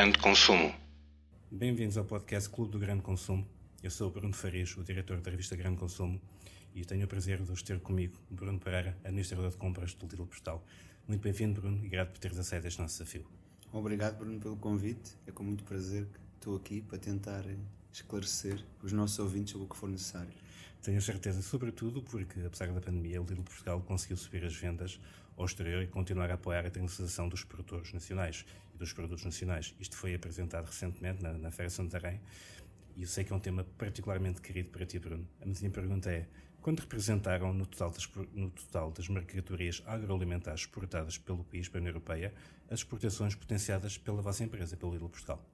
Grande Consumo. Bem-vindos ao podcast Clube do Grande Consumo. Eu sou o Bruno Farias, o diretor da revista Grande Consumo, e tenho o prazer de hoje ter comigo Bruno Pereira, administrador de compras do Lidl Postal. Muito bem-vindo, Bruno, e grato por teres aceito este nosso desafio. Obrigado, Bruno, pelo convite. É com muito prazer que estou aqui para tentar esclarecer os nossos ouvintes sobre o que for necessário. Tenho certeza, sobretudo porque, apesar da pandemia, o Lidl Portugal conseguiu subir as vendas ao exterior e continuar a apoiar a internacionalização dos produtores nacionais dos produtos nacionais. Isto foi apresentado recentemente na, na Feira Santarém e eu sei que é um tema particularmente querido para ti, Bruno. A minha pergunta é: quanto representaram no total das, no total das mercadorias agroalimentares exportadas pelo país para a União Europeia as exportações potenciadas pela vossa empresa, pelo Lidl Portugal?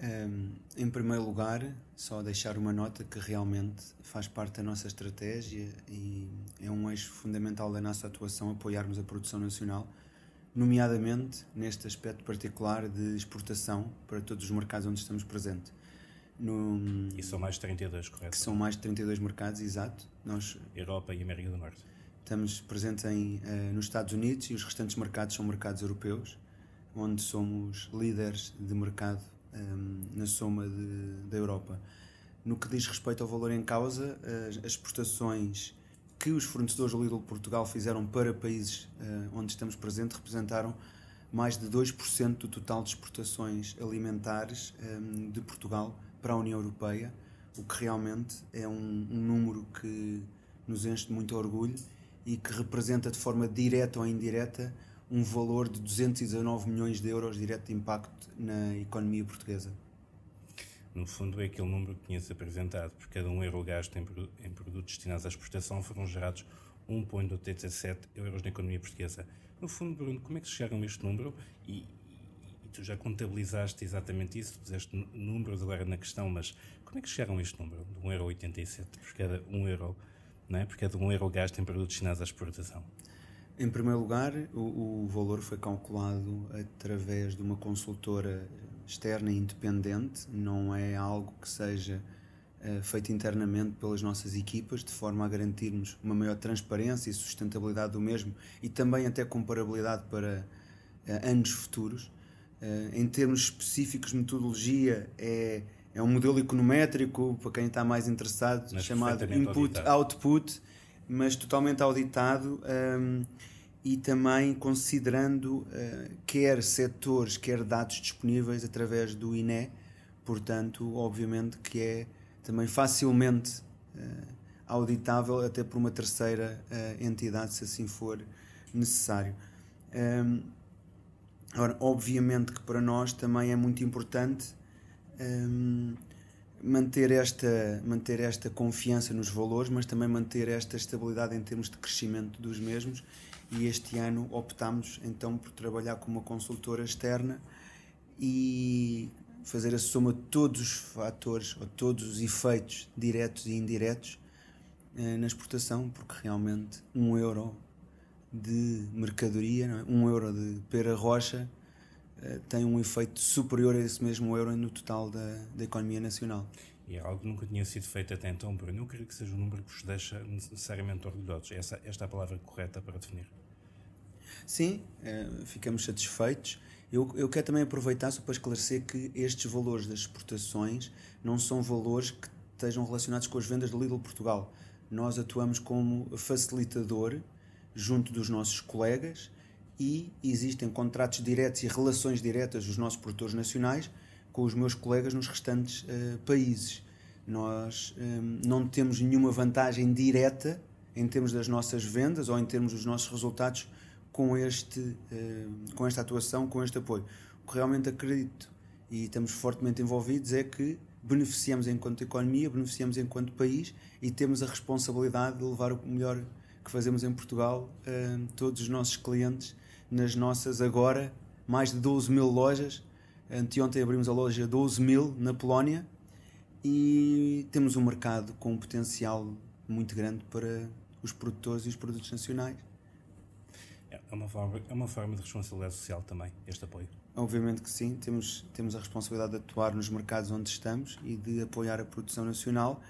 Um, em primeiro lugar, só deixar uma nota que realmente faz parte da nossa estratégia e é um eixo fundamental da nossa atuação apoiarmos a produção nacional, nomeadamente neste aspecto particular de exportação para todos os mercados onde estamos presentes. No, e são mais de 32, correto? Que são mais de 32 mercados, exato. Nós Europa e América do Norte. Estamos presentes em, uh, nos Estados Unidos e os restantes mercados são mercados europeus, onde somos líderes de mercado um, na soma de, da Europa. No que diz respeito ao valor em causa, as, as exportações que os fornecedores do Lidl Portugal fizeram para países uh, onde estamos presentes representaram mais de 2% do total de exportações alimentares um, de Portugal para a União Europeia, o que realmente é um, um, número que nos enche de muito orgulho e que representa de forma direta ou indireta um valor de 219 milhões de euros direto de impacto na economia portuguesa. No fundo, é aquele número que tinha-se apresentado. Por cada um euro gasto em, em produtos destinados à exportação, foram gerados 1,87 euros na economia portuguesa. No fundo, Bruno, como é que chegaram a este número? E, e tu já contabilizaste exatamente isso, puseste números agora na questão, mas como é que chegaram a este número de 1,87€ por cada 1 euro, não é? por cada 1 euro gasto em produtos destinados à exportação? Em primeiro lugar, o, o, valor foi calculado através de uma consultora externa e independente, não é algo que seja uh, feito internamente pelas nossas equipas, de forma a garantirmos uma maior transparência e sustentabilidade do mesmo e também até comparabilidade para uh, anos futuros. Uh, em termos específicos, metodologia é, é um modelo econométrico, para quem está mais interessado, mas chamado Input-Output mas totalmente auditado um, e também considerando uh, quer setores, quer dados disponíveis através do INE, portanto, obviamente que é também facilmente uh, auditável até por uma terceira uh, entidade, se assim for necessário. Um, agora, obviamente que para nós também é muito importante um, manter esta, manter esta confiança nos valores, mas também manter esta estabilidade em termos de crescimento dos mesmos. E este ano optámos então por trabalhar com uma consultora externa e fazer a soma de todos os fatores ou todos os efeitos diretos e indiretos eh, na exportação, porque realmente um euro de mercadoria, é? um euro de pera rocha eh, tem um efeito superior a esse mesmo euro no total da, da economia nacional. E é algo que nunca tinha sido feito até então, Bruno. Eu creio que seja um número que vos deixa necessariamente orgulhosos. Essa, esta é a palavra correta para definir. Sim, é, ficamos satisfeitos. Eu, eu quero também aproveitar só para esclarecer que estes valores das exportações não são valores que estejam relacionados com as vendas do Lidl Portugal. Nós atuamos como facilitador junto dos nossos colegas e existem contratos diretos e relações diretas dos nossos produtores nacionais com os meus colegas nos restantes uh, países. Nós um, ehm, não temos nenhuma vantagem direta em termos das nossas vendas ou em termos dos nossos resultados com, este, uh, com esta atuação, com este apoio. O que realmente acredito e estamos fortemente envolvidos é que beneficiamos enquanto economia, beneficiamos enquanto país e temos a responsabilidade de levar o melhor que fazemos em Portugal a uh, todos os nossos clientes nas nossas agora mais de 12 mil lojas. Anteontem abrimos a loja 12 mil na Polónia e temos um mercado com um potencial muito grande para os produtores e os produtos nacionais. É uma forma, é uma forma de responsabilidade social também, este apoio? Obviamente que sim, temos, temos a responsabilidade de atuar nos mercados onde estamos e de apoiar a produção nacional.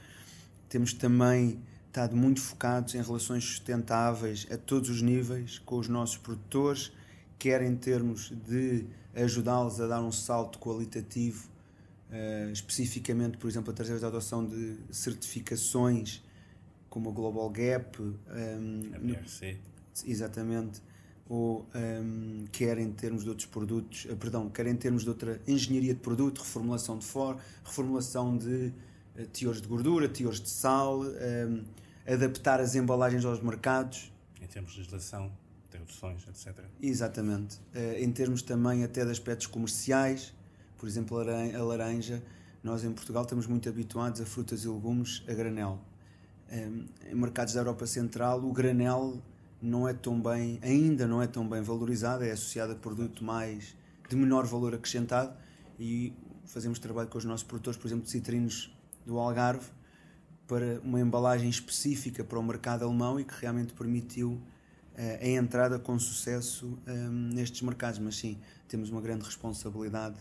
Temos também estado muito focados em relações sustentáveis a todos os níveis com os nossos produtores quer em termos de ajudá-los a dar um salto qualitativo, uh, especificamente, por exemplo, através da adoção de certificações como a Global Gap, um, a BRC. Exatamente, ou um, quer em termos de outros produtos, uh, perdão, quer em termos de outra engenharia de produto, reformulação de for, reformulação de uh, teores de gordura, teores de sal, um, adaptar as embalagens aos mercados. Em termos de legislação, traduções, etc. Exatamente. Uh, em termos também até de aspectos comerciais, por exemplo, a laranja, nós em Portugal estamos muito habituados a frutas e legumes a granel. Em mercados da Europa Central, o granel não é tão bem, ainda não é tão bem valorizado, é associado a produto mais de menor valor acrescentado e fazemos trabalho com os nossos produtores, por exemplo, de citrinos do Algarve, para uma embalagem específica para o mercado alemão e que realmente permitiu a entrada com sucesso um, nestes mercados. Mas sim, temos uma grande responsabilidade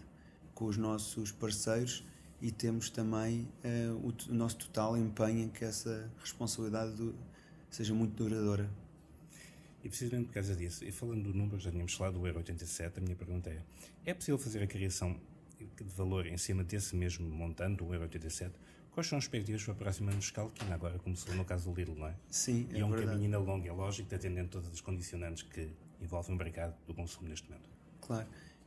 com os nossos parceiros e temos também uh, o, o, nosso total empenho em que essa responsabilidade do, seja muito duradoura. E precisamente por causa disso, e falando do número, já tínhamos falado do Euro 87, a minha pergunta é: é possível fazer a criação de valor em cima desse mesmo montante, do Euro 87? Quais são as perspectivas para a próxima ano fiscal, que ainda agora começou no caso do Lidl, não é? Sim, é E é um verdade. caminho ainda longo, é lógico, atendendo todas as condicionantes que envolvem o mercado do consumo neste momento. Claro.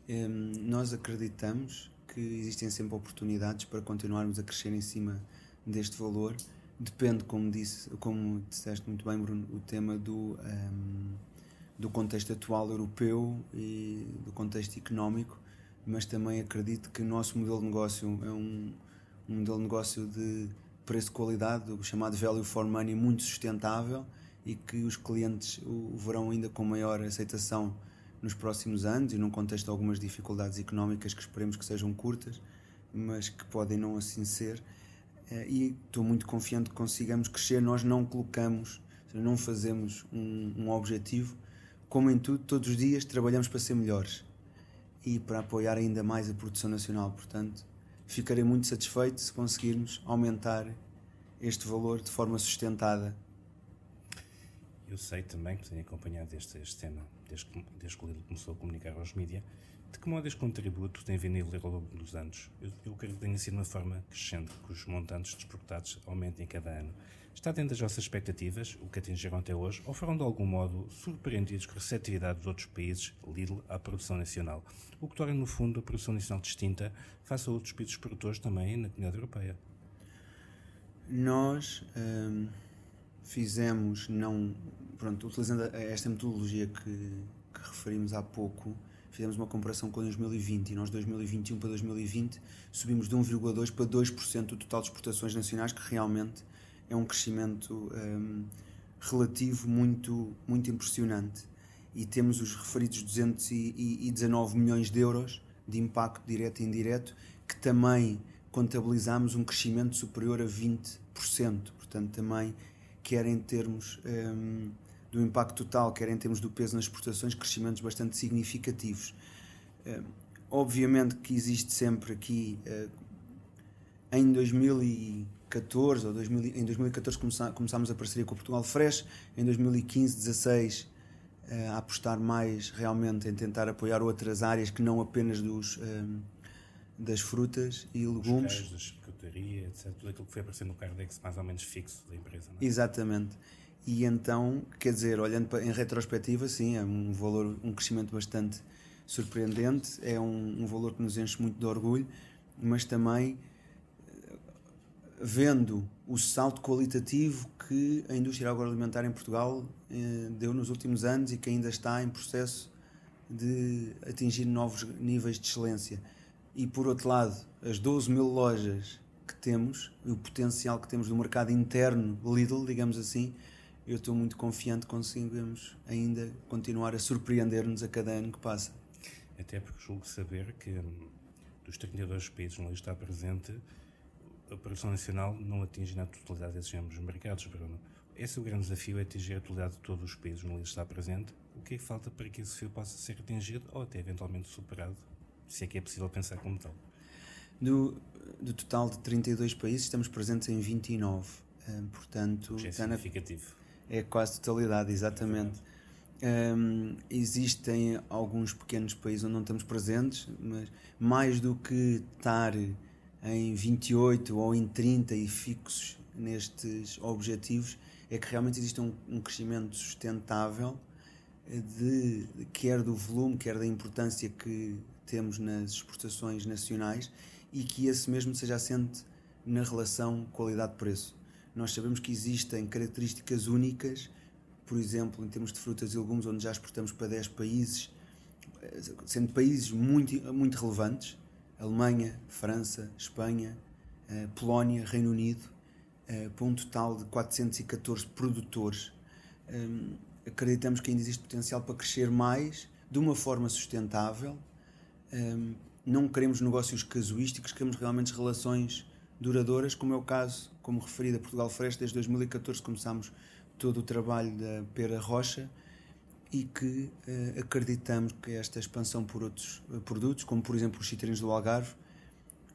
Um, nós acreditamos que existem sempre oportunidades para continuarmos a crescer em cima deste valor. Depende, como disse, como disseste muito bem, Bruno, o tema do, um, do contexto atual europeu e do contexto económico, mas também acredito que o nosso modelo de negócio é um, um modelo de negócio de preço-qualidade, o chamado value for money, muito sustentável e que os clientes o verão ainda com maior aceitação nos próximos anos e num contexto de algumas dificuldades económicas que esperemos que sejam curtas, mas que podem não assim ser. Eh, e estou muito confiante que consigamos crescer. Nós não colocamos, não fazemos um, um objetivo. Como em tudo, todos os dias trabalhamos para ser melhores e para apoiar ainda mais a produção nacional. Portanto, ficarei muito satisfeito se conseguirmos aumentar este valor de forma sustentada. Eu sei também que tenho acompanhado este, este tema desde desde que o Lidl começou a comunicar aos mídias, de que modo este contributo tem vindo ao longo dos anos? Eu, eu creio que tenha sido uma forma crescente, que os montantes desportados aumentem cada ano. Está dentro das vossas expectativas, o que atingiram até hoje, ou foram de algum modo surpreendidos com a receptividade dos outros países, Lidl, à produção nacional? O que torna, no fundo, a produção nacional distinta face a outros países produtores também na comunidade europeia. Nós hum, fizemos, não, pronto, utilizando esta metodologia que, que referimos há pouco, fizemos uma comparação com 2020 e nós 2021 para 2020 subimos de 1,2% para 2% do total de exportações nacionais, que realmente é um crescimento um, relativo muito, muito impressionante. E temos os referidos 219 milhões de euros de impacto direto e indireto, que também contabilizamos um crescimento superior a 20%. Portanto, também, quer em termos um, do impacto total, quer em termos do peso nas exportações, crescimentos bastante significativos. Um, obviamente que existe sempre aqui, uh, em 2014 ou 2000, em 2014 começá, começámos a parceria com o Portugal Fresh, em 2015, 16 uh, a apostar mais realmente em tentar apoiar outras áreas que não apenas dos das frutas e legumes. Os da etc. Tudo aquilo que foi aparecendo no Cardex mais ou menos fixo da empresa. É? Exatamente. E então, quer dizer, olhando para, em retrospectiva, sim, é um valor, um crescimento bastante surpreendente, é um, um valor que nos enche muito de orgulho, mas também eh, vendo o salto qualitativo que a indústria agroalimentar em Portugal eh, deu nos últimos anos e que ainda está em processo de atingir novos níveis de excelência. E por outro lado, as 12 mil lojas que temos, o potencial que temos do mercado interno Lidl, digamos assim, eu estou muito confiante que conseguimos ainda continuar a surpreender-nos a cada ano que passa. Até porque julgo saber que hum, dos 32 países onde está presente, a produção nacional não atinge na totalidade desses ambos mercados, Bruno. Esse é o grande desafio, é atingir a totalidade de todos os países onde está presente. O que é que falta para que esse desafio possa ser atingido ou até eventualmente superado se é que é possível pensar como tal. Do, do total de 32 países, estamos presentes em 29. Um, portanto, é significativo. Na, é quase totalidade, exatamente. Um, existem alguns pequenos países onde não estamos presentes, mas mais do que estar em 28 ou em 30 e fixos nestes objetivos, é que realmente existe um, um crescimento sustentável de, quer do volume, quer da importância que temos nas exportações nacionais e que esse mesmo seja assente na relação qualidade-preço. Nós sabemos que existem características únicas por exemplo, em termos de frutas e legumes, onde já exportamos para 10 países, sendo países muito, muito relevantes Alemanha, França, Espanha, eh, Polónia, Reino Unido, eh, para um total de 414 produtores. Ehm, acreditamos que ainda existe potencial para crescer mais de uma forma sustentável. Ehm, não queremos negócios casuísticos, queremos realmente relações duradouras, como é o caso, como referido a Portugal Fresh, desde 2014 começámos todo o trabalho da Pera Rocha e que uh, acreditamos que esta expansão por outros uh, produtos, como por exemplo os citrinos do Algarve,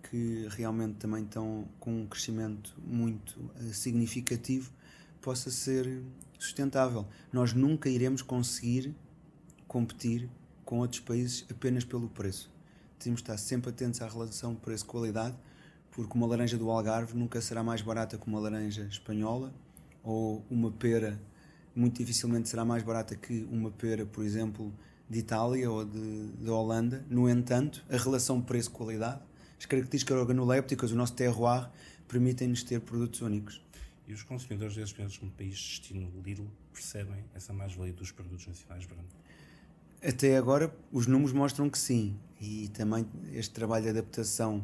que realmente também estão com um crescimento muito uh, significativo, possa ser sustentável. Nós nunca iremos conseguir competir com outros países apenas pelo preço. Temos de estar sempre atentos à relação preço-qualidade, porque uma laranja do Algarve nunca será mais barata que uma laranja espanhola ou uma pera muito dificilmente será mais barata que uma pera, por exemplo, de Itália ou de, de Holanda. No entanto, a relação preço-qualidade, as características organolépticas, o nosso terroir, permitem-nos ter produtos únicos. E os consumidores desses países de destino Lidl percebem essa mais-valia dos produtos nacionais, Bruno? Até agora, os números mostram que sim. E também este trabalho de adaptação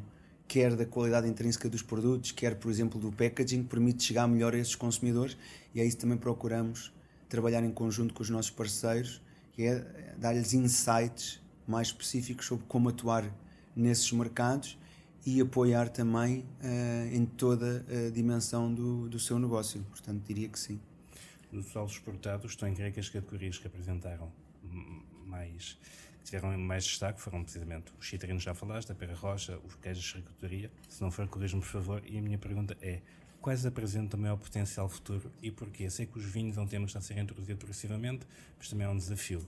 quer da qualidade intrínseca dos produtos, quer, por exemplo, do packaging, permite chegar melhor a esses consumidores e é isso também procuramos trabalhar em conjunto com os nossos parceiros, que é dar-lhes insights mais específicos sobre como atuar nesses mercados e apoiar também uh, em toda a dimensão do, do seu negócio. Portanto, diria que sim. No total exportados, estão em que as categorias que apresentaram mais que tiveram mais destaque foram precisamente os citrinos, já falaste, a pera rocha, os queijos de charcutaria. Se não for, corrijo-me, por favor. E a minha pergunta é: quais apresentam o maior potencial futuro e porquê? Sei que os vinhos é um tema que está a ser introduzido progressivamente, mas também é um desafio.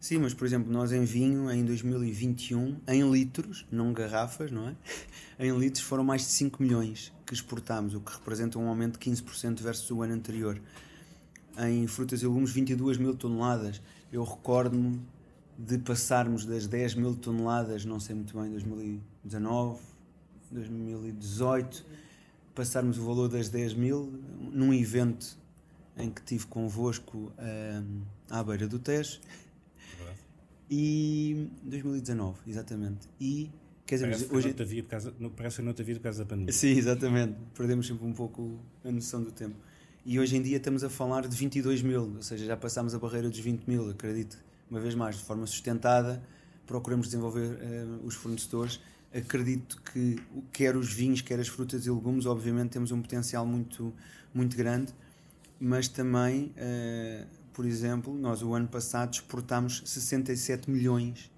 Sim, mas por exemplo, nós em vinho, em 2021, em litros, não garrafas, não é? em litros foram mais de 5 milhões que exportámos, o que representa um aumento de 15% versus o ano anterior. Em frutas e legumes, 22 mil toneladas. Eu recordo-me de passarmos das 10 mil toneladas, não sei muito bem, 2019, 2018, passarmos o valor das 10 mil num evento em que tive convosco um, à beira do Tejo. E 2019, exatamente. E quer dizer, parece hoje que não casa, parece que não te havia por causa da pandemia. Sim, exatamente. Perdemos sempre um pouco a noção do tempo. E hoje em dia estamos a falar de 22 mil, ou seja, já passámos a barreira dos 20 mil, acredito uma vez mais, de forma sustentada, procuramos desenvolver uh, os fornecedores. Acredito que quer os vinhos, quer as frutas e legumes, obviamente temos um potencial muito, muito grande, mas também, uh, por exemplo, nós o ano passado exportámos 67 milhões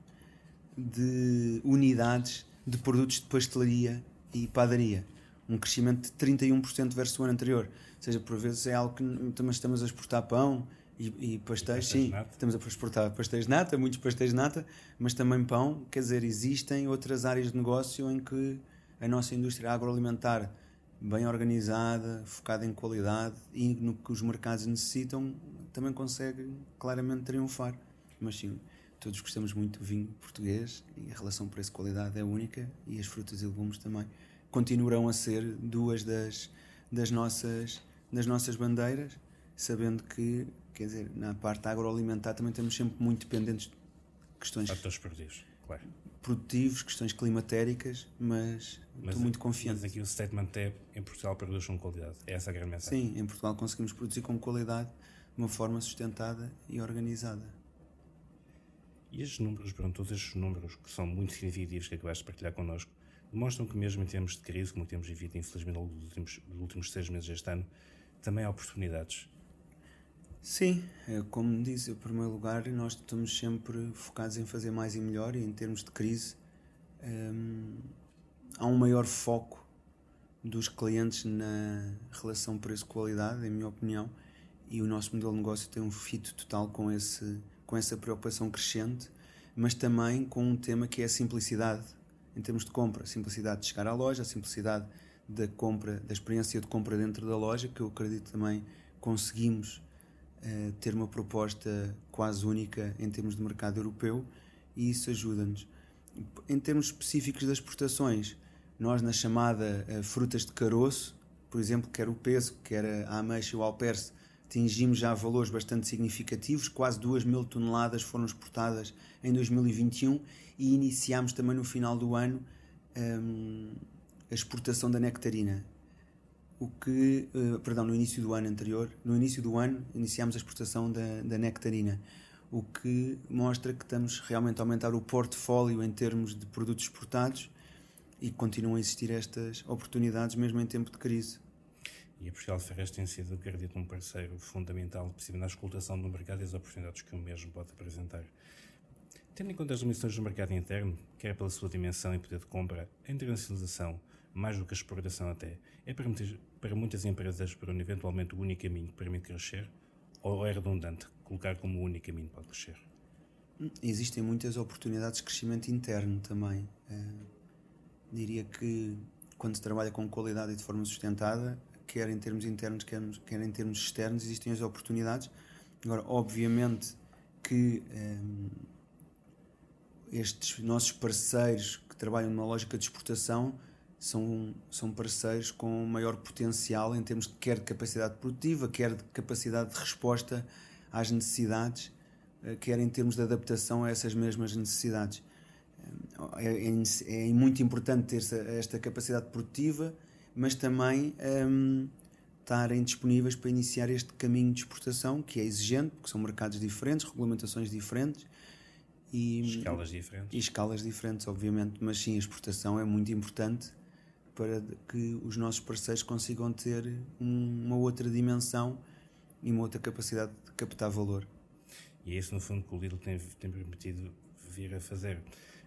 de unidades de produtos de pastelaria e padaria, um crescimento de 31% versus o ano anterior. Ou seja, por vezes é algo que também estamos a exportar pão, e, e pastéis, sim. Estamos a exportar pastéis de nata, muitos pastéis de nata, mas também pão. Quer dizer, existem outras áreas de negócio em que a nossa indústria agroalimentar, bem organizada, focada em qualidade e no que os mercados necessitam, também consegue claramente triunfar. Mas sim, todos gostamos muito do vinho português e a relação preço-qualidade é única e as frutas e legumes também continuarão a ser duas das, das, nossas, das nossas bandeiras, sabendo que Quer dizer, na parte agroalimentar também estamos sempre muito dependentes de questões. Fatores produtivos, claro. Produtivos, questões climatéricas, mas, mas estou muito confiante. Mas aqui o statement é: em Portugal produz com qualidade. É essa a grande mensagem. Sim, em Portugal conseguimos produzir com qualidade de uma forma sustentada e organizada. E estes números, pronto, todos estes números que são muito significativos que acabaste de partilhar connosco, demonstram que mesmo em termos de crise, como temos vivido infelizmente nos últimos, nos últimos seis meses deste ano, também há oportunidades Sim, é como disse, em primeiro lugar, nós estamos sempre focados em fazer mais e melhor, e em termos de crise, hum, há um maior foco dos clientes na relação preço-qualidade, em minha opinião, e o nosso modelo de negócio tem um fito total com, esse, com essa preocupação crescente, mas também com um tema que é a simplicidade em termos de compra, simplicidade de chegar à loja, a simplicidade da compra, da experiência de compra dentro da loja, que eu acredito também conseguimos uh, ter uma proposta quase única em termos de mercado europeu e isso ajuda-nos. Em termos específicos das exportações, nós na chamada uh, frutas de caroço, por exemplo, quer o peso, quer a ameixa e o alperce, atingimos já valores bastante significativos, quase 2 mil toneladas foram exportadas em 2021 e iniciámos também no final do ano um, a exportação da nectarina. O que, uh, perdão, no início do ano anterior, no início do ano iniciámos a exportação da, da nectarina, o que mostra que estamos realmente a aumentar o portfólio em termos de produtos exportados e continuam a existir estas oportunidades mesmo em tempo de crise. E a Portugal Ferres tem sido, acredito, um parceiro fundamental, na escutação do mercado e as oportunidades que o mesmo pode apresentar. Tendo em conta as limitações do mercado interno, quer pela sua dimensão e poder de compra, a internacionalização, mais do que a exportação até, é para muitas, para muitas empresas um eventualmente o único caminho que permite crescer? Ou é redundante colocar como o único caminho para crescer? Existem muitas oportunidades de crescimento interno também. Uh, diria que quando se trabalha com qualidade e de forma sustentada, quer em termos internos, quer, quer em termos externos, existem as oportunidades. Agora, obviamente que um, estes nossos parceiros que trabalham numa lógica de exportação são, são parceiros com maior potencial em termos de quer de capacidade produtiva, quer de capacidade de resposta às necessidades, eh, quer em termos de adaptação a essas mesmas necessidades. É, é, é muito importante ter esta capacidade produtiva mas também um, estarem disponíveis para iniciar este caminho de exportação que é exigente, porque são mercados diferentes, regulamentações diferentes e escalas diferentes. E escalas diferentes, obviamente, mas sim, a exportação é muito importante para que os nossos parceiros consigam ter um, uma outra dimensão e uma outra capacidade de captar valor. E é isso, no fundo, que o Lidl tem, tem permitido vir a fazer.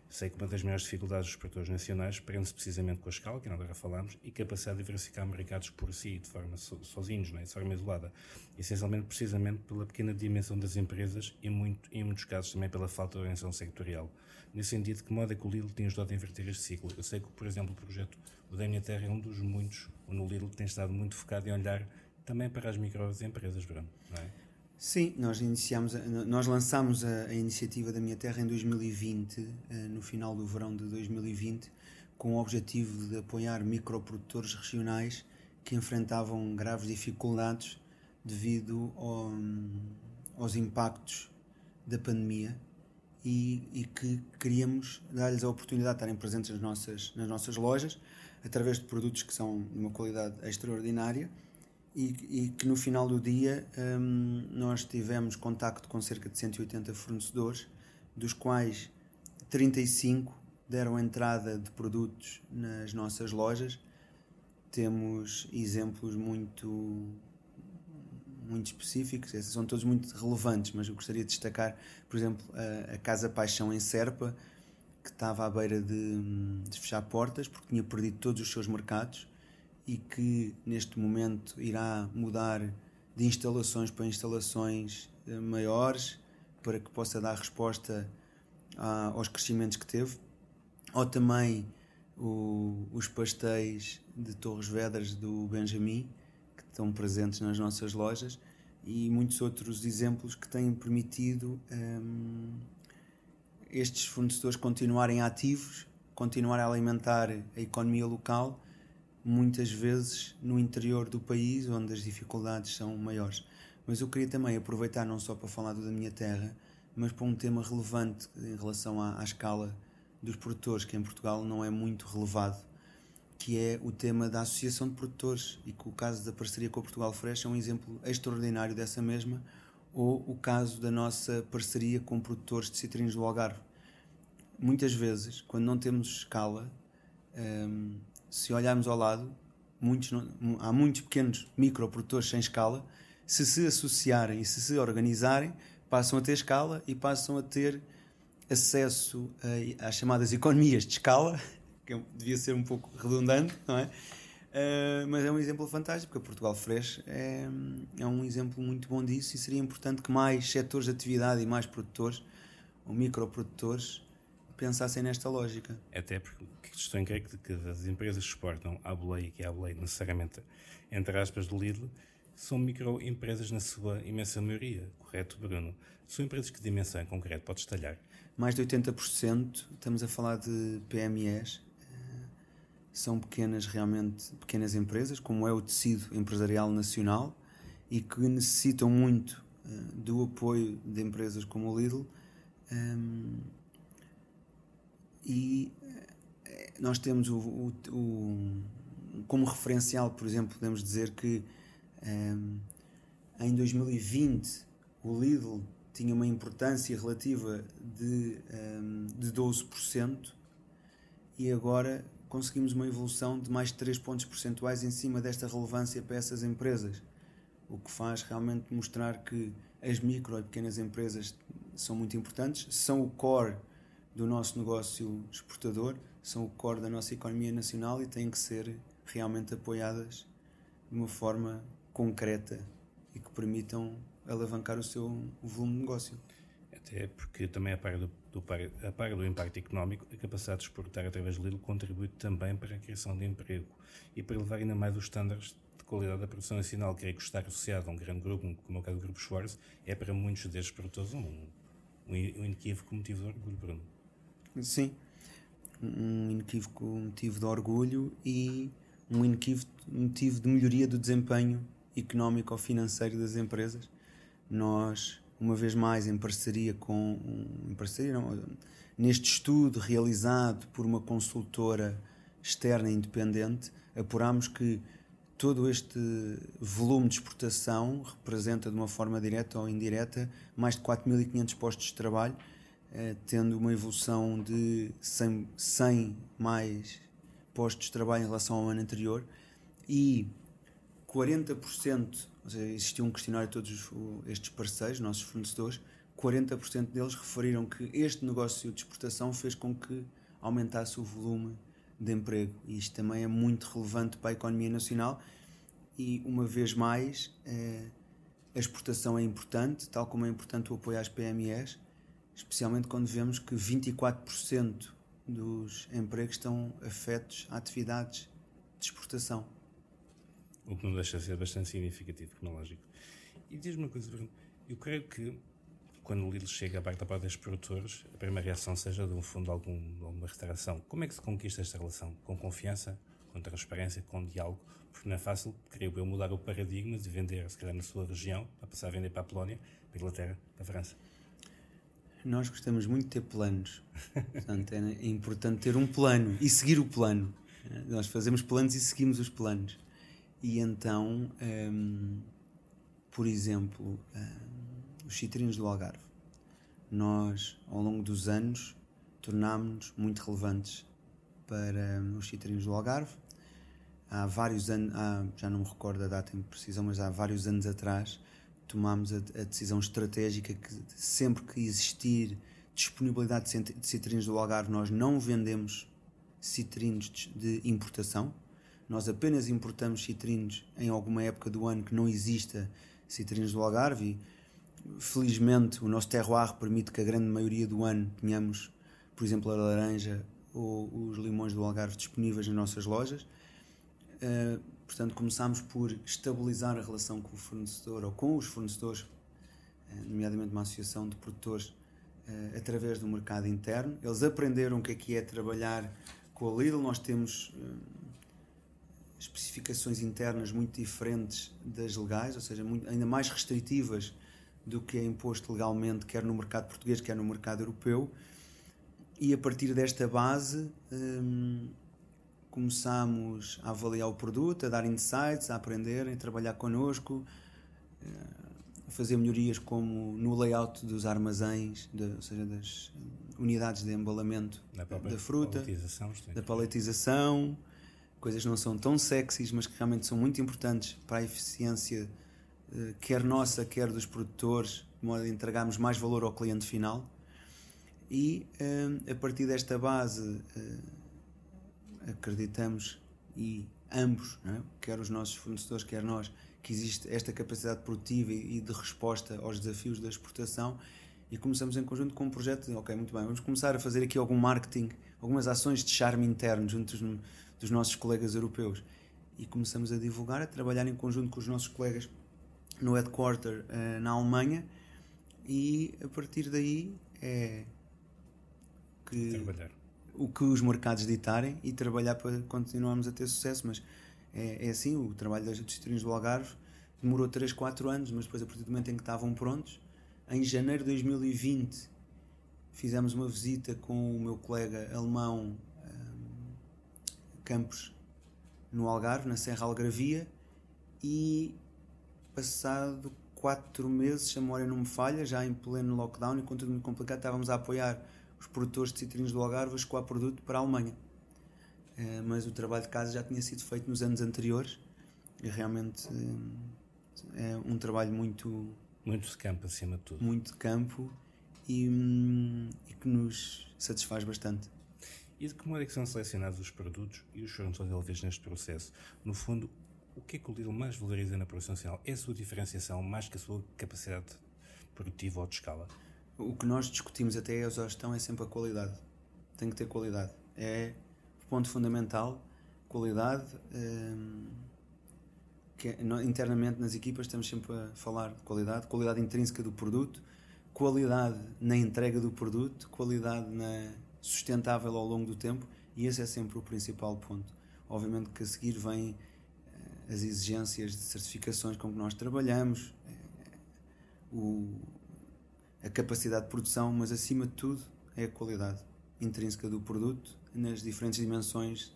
Sei que uma das maiores dificuldades dos produtores nacionais prende-se precisamente com a escala, que agora falámos, e capacidade de diversificar mercados por si, de forma so, sozinhos, né, de forma isolada. Essencialmente, precisamente pela pequena dimensão das empresas e, muito, em muitos casos, também pela falta de organização sectorial. Nesse sentido, que modo é que o Lidl tem ajudado a inverter este ciclo? Eu sei que, por exemplo, o projeto O da Minha Terra é um dos muitos onde o Lidl tem estado muito focado em olhar também para as microempresas, Bruno, não é? Sim, nós iniciamos, nós lançámos a, a, iniciativa da Minha Terra em 2020, eh, no final do verão de 2020, com o objetivo de apoiar microprodutores regionais que enfrentavam graves dificuldades devido ao, aos impactos da pandemia e, e que queríamos dar-lhes a oportunidade de estarem presentes nas nossas, nas nossas lojas através de produtos que são de uma qualidade extraordinária e, e, que no final do dia um, nós tivemos contacto com cerca de 180 fornecedores, dos quais 35 deram entrada de produtos nas nossas lojas. Temos exemplos muito muito específicos, esses são todos muito relevantes, mas eu gostaria de destacar, por exemplo, a, a Casa Paixão em Serpa, que estava à beira de, de fechar portas porque tinha perdido todos os seus mercados e que neste momento irá mudar de instalações para instalações eh, maiores para que possa dar resposta a, aos crescimentos que teve, ou também o, os pastéis de Torres Vedras do Benjamin, que estão presentes nas nossas lojas, e muitos outros exemplos que têm permitido hum, estes fornecedores continuarem ativos, continuar a alimentar a economia local muitas vezes no interior do país, onde as dificuldades são maiores. Mas eu queria também aproveitar não só para falar da minha terra, mas para um tema relevante em relação à, à escala dos produtores, que em Portugal não é muito relevado, que é o tema da Associação de Produtores, e que o caso da parceria com o Portugal Fresh é um exemplo extraordinário dessa mesma, ou o caso da nossa parceria com produtores de citrinos do Algarve. Muitas vezes, quando não temos escala, hum, se olharmos ao lado, muitos, há muitos pequenos microprodutores sem escala, se se associarem e se se organizarem, passam a ter escala e passam a ter acesso a, às chamadas economias de escala, que devia ser um pouco redundante, não é? Uh, mas é um exemplo fantástico, porque Portugal Fresh é, é um exemplo muito bom disso e seria importante que mais setores de atividade e mais produtores ou microprodutores pensassem nesta lógica. Até porque estou em crer que, que as empresas que exportam à boleia, que é a boleia necessariamente, entre aspas, do Lidl, são microempresas na sua imensa maioria, correto, Bruno? São empresas que dimensão em concreto pode estalhar? Mais de 80%, estamos a falar de PMEs, são pequenas, realmente pequenas empresas, como é o tecido empresarial nacional e que necessitam muito uh, do apoio de empresas como o Lidl. E eh, nós temos o, o, o, como referencial, por exemplo, podemos dizer que um, ehm, em 2020 o Lidl tinha uma importância relativa de, um, ehm, de 12% e agora conseguimos uma evolução de mais de 3 pontos percentuais em cima desta relevância para essas empresas, o que faz realmente mostrar que as micro e pequenas empresas são muito importantes, são o core do nosso negócio exportador, são o core da nossa economia nacional e têm que ser realmente apoiadas de uma forma concreta e que permitam alavancar o seu volume de negócio. Até porque também a par do do, a par do impacto económico, a capacidade de exportar através do Lidl contribui também para a criação de emprego e para elevar ainda mais os estándares de qualidade da produção nacional, que é que estar associado a um grande grupo, como é o caso do Grupo Schwarz, é para muitos destes produtores um, um, inequívoco motivo de orgulho, Bruno. Sim, um inequívoco motivo de orgulho e um inequívoco motivo de melhoria do desempenho económico ou financeiro das empresas. Nós uma vez mais em parceria com em parceria não, neste estudo realizado por uma consultora externa independente apuramos que todo este volume de exportação representa de uma forma direta ou indireta mais de 4.500 postos de trabalho eh, tendo uma evolução de 100, 100 mais postos de trabalho em relação ao ano anterior e 40% ou seja, existiu um questionário a todos estes parceiros, nossos fornecedores, 40% deles referiram que este negócio de exportação fez com que aumentasse o volume de emprego. E isto também é muito relevante para a economia nacional. E, uma vez mais, eh, a exportação é importante, tal como é importante o apoio às PMEs, especialmente quando vemos que 24% dos empregos estão afetos a atividades de exportação o que não deixa de ser bastante significativo, como é lógico. E diz-me uma coisa, Bruno, eu creio que quando o Lidl chega a parte parte dos produtores, a primeira reação seja de um fundo algum, alguma restauração. Como é que se conquista esta relação? Com confiança, com transparência, com diálogo? Porque não é fácil, creio eu, mudar o paradigma de vender, se calhar, na sua região, para passar a vender para a Polónia, para a Inglaterra, para a França. Nós gostamos muito de ter planos. Portanto, é importante ter um plano e seguir o plano. Nós fazemos planos e seguimos os planos. E então, um, por exemplo, um, os citrinos do Algarve. Nós, ao longo dos anos, tornámos-nos muito relevantes para um, os citrinos do Algarve. Há vários anos, já não me recordo a data em precisão, mas há vários anos atrás tomámos a, a decisão estratégica que sempre que existir disponibilidade de citrinos do Algarve, nós não vendemos citrinos de importação, nós apenas importamos citrinos em alguma época do ano que não exista citrinos do Algarve felizmente, o nosso terroir permite que a grande maioria do ano tenhamos, por exemplo, a laranja ou os limões do Algarve disponíveis nas nossas lojas. Uh, portanto, começámos por estabilizar a relação com o fornecedor ou com os fornecedores, uh, nomeadamente uma associação de produtores, uh, através do mercado interno. Eles aprenderam o que é que é trabalhar com a Lidl. Nós temos especificações internas muito diferentes das legais, ou seja, muito, ainda mais restritivas do que é imposto legalmente, quer no mercado português, quer no mercado europeu. E a partir desta base hum, começamos a avaliar o produto, a dar insights, a aprender, a trabalhar connosco, eh, a fazer melhorias como no layout dos armazéns, de, ou seja, das unidades de embalamento da fruta, paletização, da paletização coisas que não são tão sexys, mas que realmente são muito importantes para a eficiência, eh, quer nossa, quer dos produtores, de modo a entregarmos mais valor ao cliente final. E eh, a partir desta base, acreditamos e ambos, é? quer os nossos fornecedores, quer nós, que existe esta capacidade produtiva e de resposta aos desafios da exportação e começamos em conjunto com um projeto ok, muito bem, vamos começar a fazer aqui algum marketing, algumas ações de charme interno junto dos, dos nossos colegas europeus e começamos a divulgar, a trabalhar em conjunto com os nossos colegas no headquarter uh, na Alemanha e a partir daí é que trabalhar. O que os mercados ditarem e trabalhar para continuarmos a ter sucesso, mas é, é assim, o trabalho das distribuições do Algarve demorou 3, 4 anos, mas depois a partir do momento em que estavam prontos em janeiro de 2020 fizemos uma visita com o meu colega alemão um, Campos no Algarve, na Serra Algravia e passado quatro meses, se a memória não me falha, já em pleno lockdown e com tudo muito complicado, estávamos a apoiar os produtores de citrinos do Algarve a escoar produto para a Alemanha. Uh, mas o trabalho de casa já tinha sido feito nos anos anteriores e realmente uh, é um trabalho muito muito de campo, acima de tudo. Muito de campo e, e que nos satisfaz bastante. E de que modo é que são selecionados os produtos e os de LVs neste processo? No fundo, o que é que o Lidl mais valoriza na produção nacional? É a sua diferenciação mais que a sua capacidade produtiva ou de escala? O que nós discutimos até a exaustão é sempre a qualidade. Tem que ter qualidade. É o ponto fundamental. Qualidade. Hum, que é, internamente nas equipas estamos sempre a falar de qualidade, qualidade intrínseca do produto, qualidade na entrega do produto, qualidade na sustentável ao longo do tempo e esse é sempre o principal ponto. Obviamente que a seguir vêm eh, as exigências de certificações com que nós trabalhamos, eh, o, a capacidade de produção, mas acima de tudo é a qualidade intrínseca do produto nas diferentes dimensões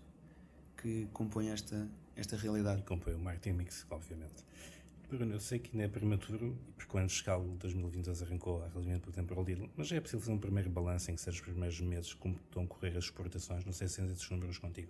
que compõem esta, esta realidade. E compõe o marketing mix, obviamente. Bruno, eu sei que ainda é prematuro, porque quando escala 2022 arrancou há relativamente pouco tempo para o Lidl, mas já é possível fazer um primeiro balanço em que sejam os primeiros meses como estão a correr as exportações? Não sei se tens esses números contigo.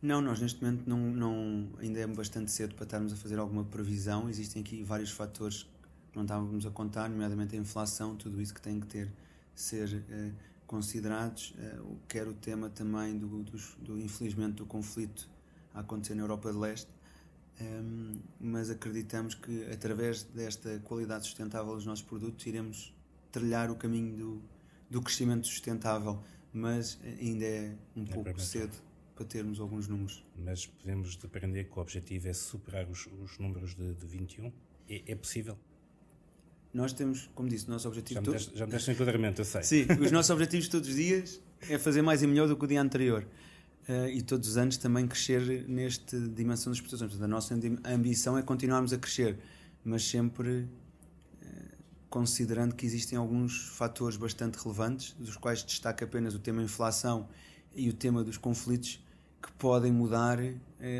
Não, nós neste momento não, não, ainda é bastante cedo para estarmos a fazer alguma previsão. Existem aqui vários fatores não estávamos a contar, nomeadamente a inflação, tudo isso que tem que ter ser eh, considerados, eh, quer o tema também do, do, do infelizmente do conflito a acontecer na Europa de Leste, um, mas acreditamos que através desta qualidade sustentável dos nossos produtos iremos trilhar o caminho do, do crescimento sustentável, mas ainda é um é pouco cedo para termos alguns números. Mas podemos aprender que o objetivo é superar os, os números de, de 21? É, é possível? Nós temos, como disse, o nosso objetivo. Já me deste, já me deste enquadramento, eu sei. Sim, os nossos objetivos todos os dias é fazer mais e melhor do que o dia anterior uh, e todos os anos também crescer nesta dimensão das exportações. Portanto, a nossa ambição é continuarmos a crescer, mas sempre uh, considerando que existem alguns fatores bastante relevantes, dos quais destaca apenas o tema inflação e o tema dos conflitos, que podem mudar uh,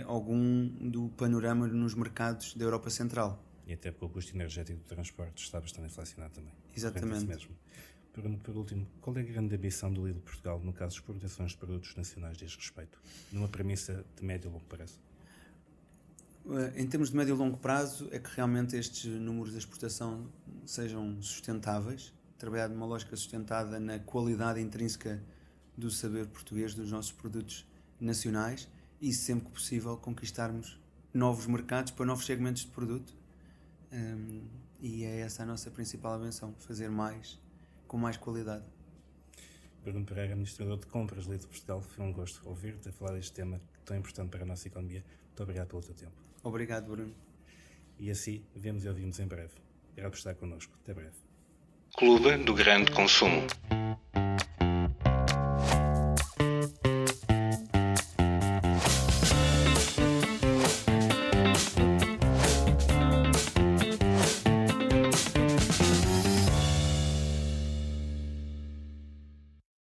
algum do panorama nos mercados da Europa Central. E até porque o custo energético do transporte está bastante inflacionado também. Exatamente. Mesmo. Pergunto por último, qual é a grande ambição do Lidl Portugal no caso de exportações de produtos nacionais deste respeito? Numa premissa de médio e longo prazo? Eh, em termos de médio e longo prazo, é que realmente estes números de exportação sejam sustentáveis, trabalhar de uma lógica sustentada na qualidade intrínseca do saber português dos nossos produtos nacionais e, sempre que possível, conquistarmos novos mercados para novos segmentos de produto. Um, e é essa a nossa principal ambição, fazer mais com mais qualidade. Bruno Pereira, Administrador de Compras Lido Portugal, foi um gosto ouvir-te a falar deste tema tão importante para a nossa economia. Muito obrigado pelo teu tempo. Obrigado, Bruno. E assim, vemos e ouvimos em breve. Obrigado por estar connosco. Até breve. Clube do Grande Consumo.